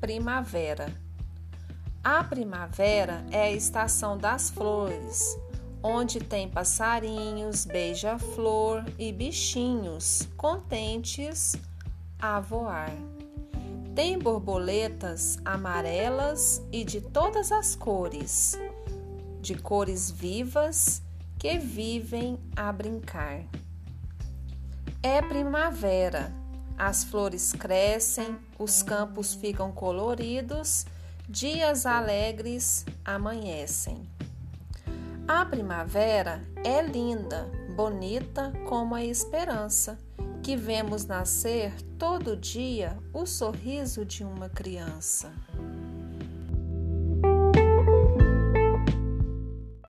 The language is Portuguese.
primavera. A primavera é a estação das flores, onde tem passarinhos, beija-flor e bichinhos contentes a voar. Tem borboletas amarelas e de todas as cores, de cores vivas que vivem a brincar. É primavera, as flores crescem, os campos ficam coloridos, dias alegres amanhecem. A primavera é linda, bonita como a esperança, que vemos nascer todo dia o sorriso de uma criança.